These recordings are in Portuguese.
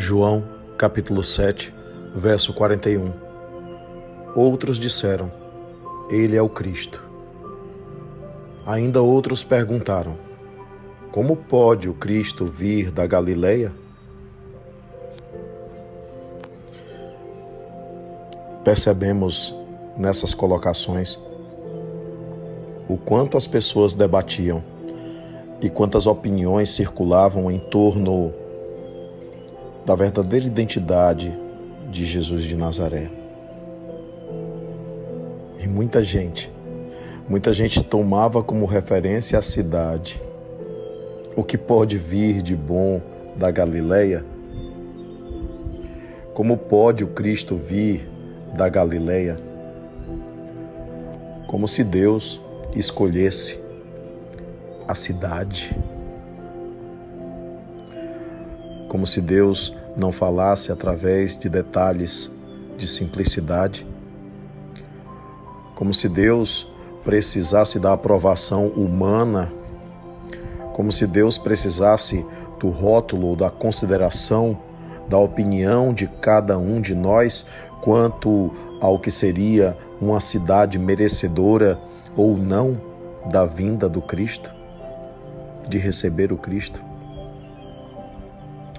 João, capítulo 7, verso 41. Outros disseram: Ele é o Cristo. Ainda outros perguntaram: Como pode o Cristo vir da Galileia? Percebemos nessas colocações o quanto as pessoas debatiam e quantas opiniões circulavam em torno da verdadeira identidade de Jesus de Nazaré. E muita gente, muita gente tomava como referência a cidade. O que pode vir de bom da Galileia? Como pode o Cristo vir da Galileia? Como se Deus escolhesse a cidade. Como se Deus não falasse através de detalhes de simplicidade. Como se Deus precisasse da aprovação humana. Como se Deus precisasse do rótulo, da consideração, da opinião de cada um de nós quanto ao que seria uma cidade merecedora ou não da vinda do Cristo de receber o Cristo?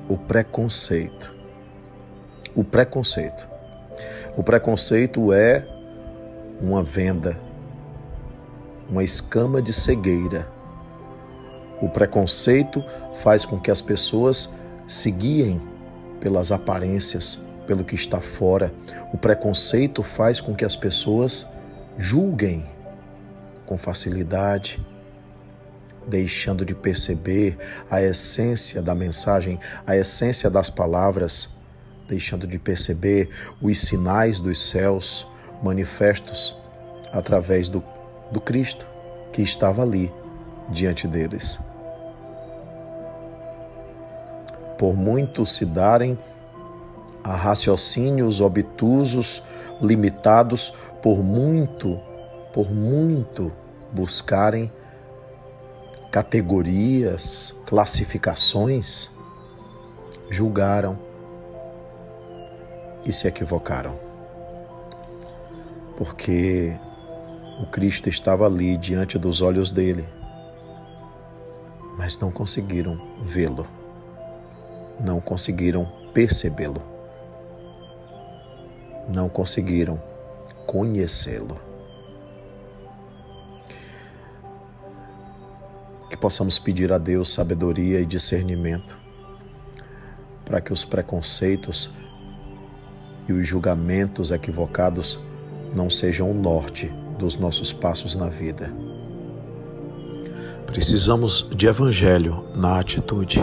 O preconceito. O preconceito. O preconceito é uma venda, uma escama de cegueira. O preconceito faz com que as pessoas se guiem pelas aparências, pelo que está fora. O preconceito faz com que as pessoas julguem com facilidade, deixando de perceber a essência da mensagem, a essência das palavras, deixando de perceber os sinais dos céus manifestos através do, do Cristo que estava ali diante deles. Por muito se darem a raciocínios obtusos, limitados, por muito, por muito buscarem categorias, classificações, julgaram e se equivocaram. Porque o Cristo estava ali diante dos olhos dele, mas não conseguiram vê-lo, não conseguiram percebê-lo, não conseguiram conhecê-lo. Que possamos pedir a Deus sabedoria e discernimento para que os preconceitos e os julgamentos equivocados não sejam o norte dos nossos passos na vida. Precisamos de evangelho na atitude.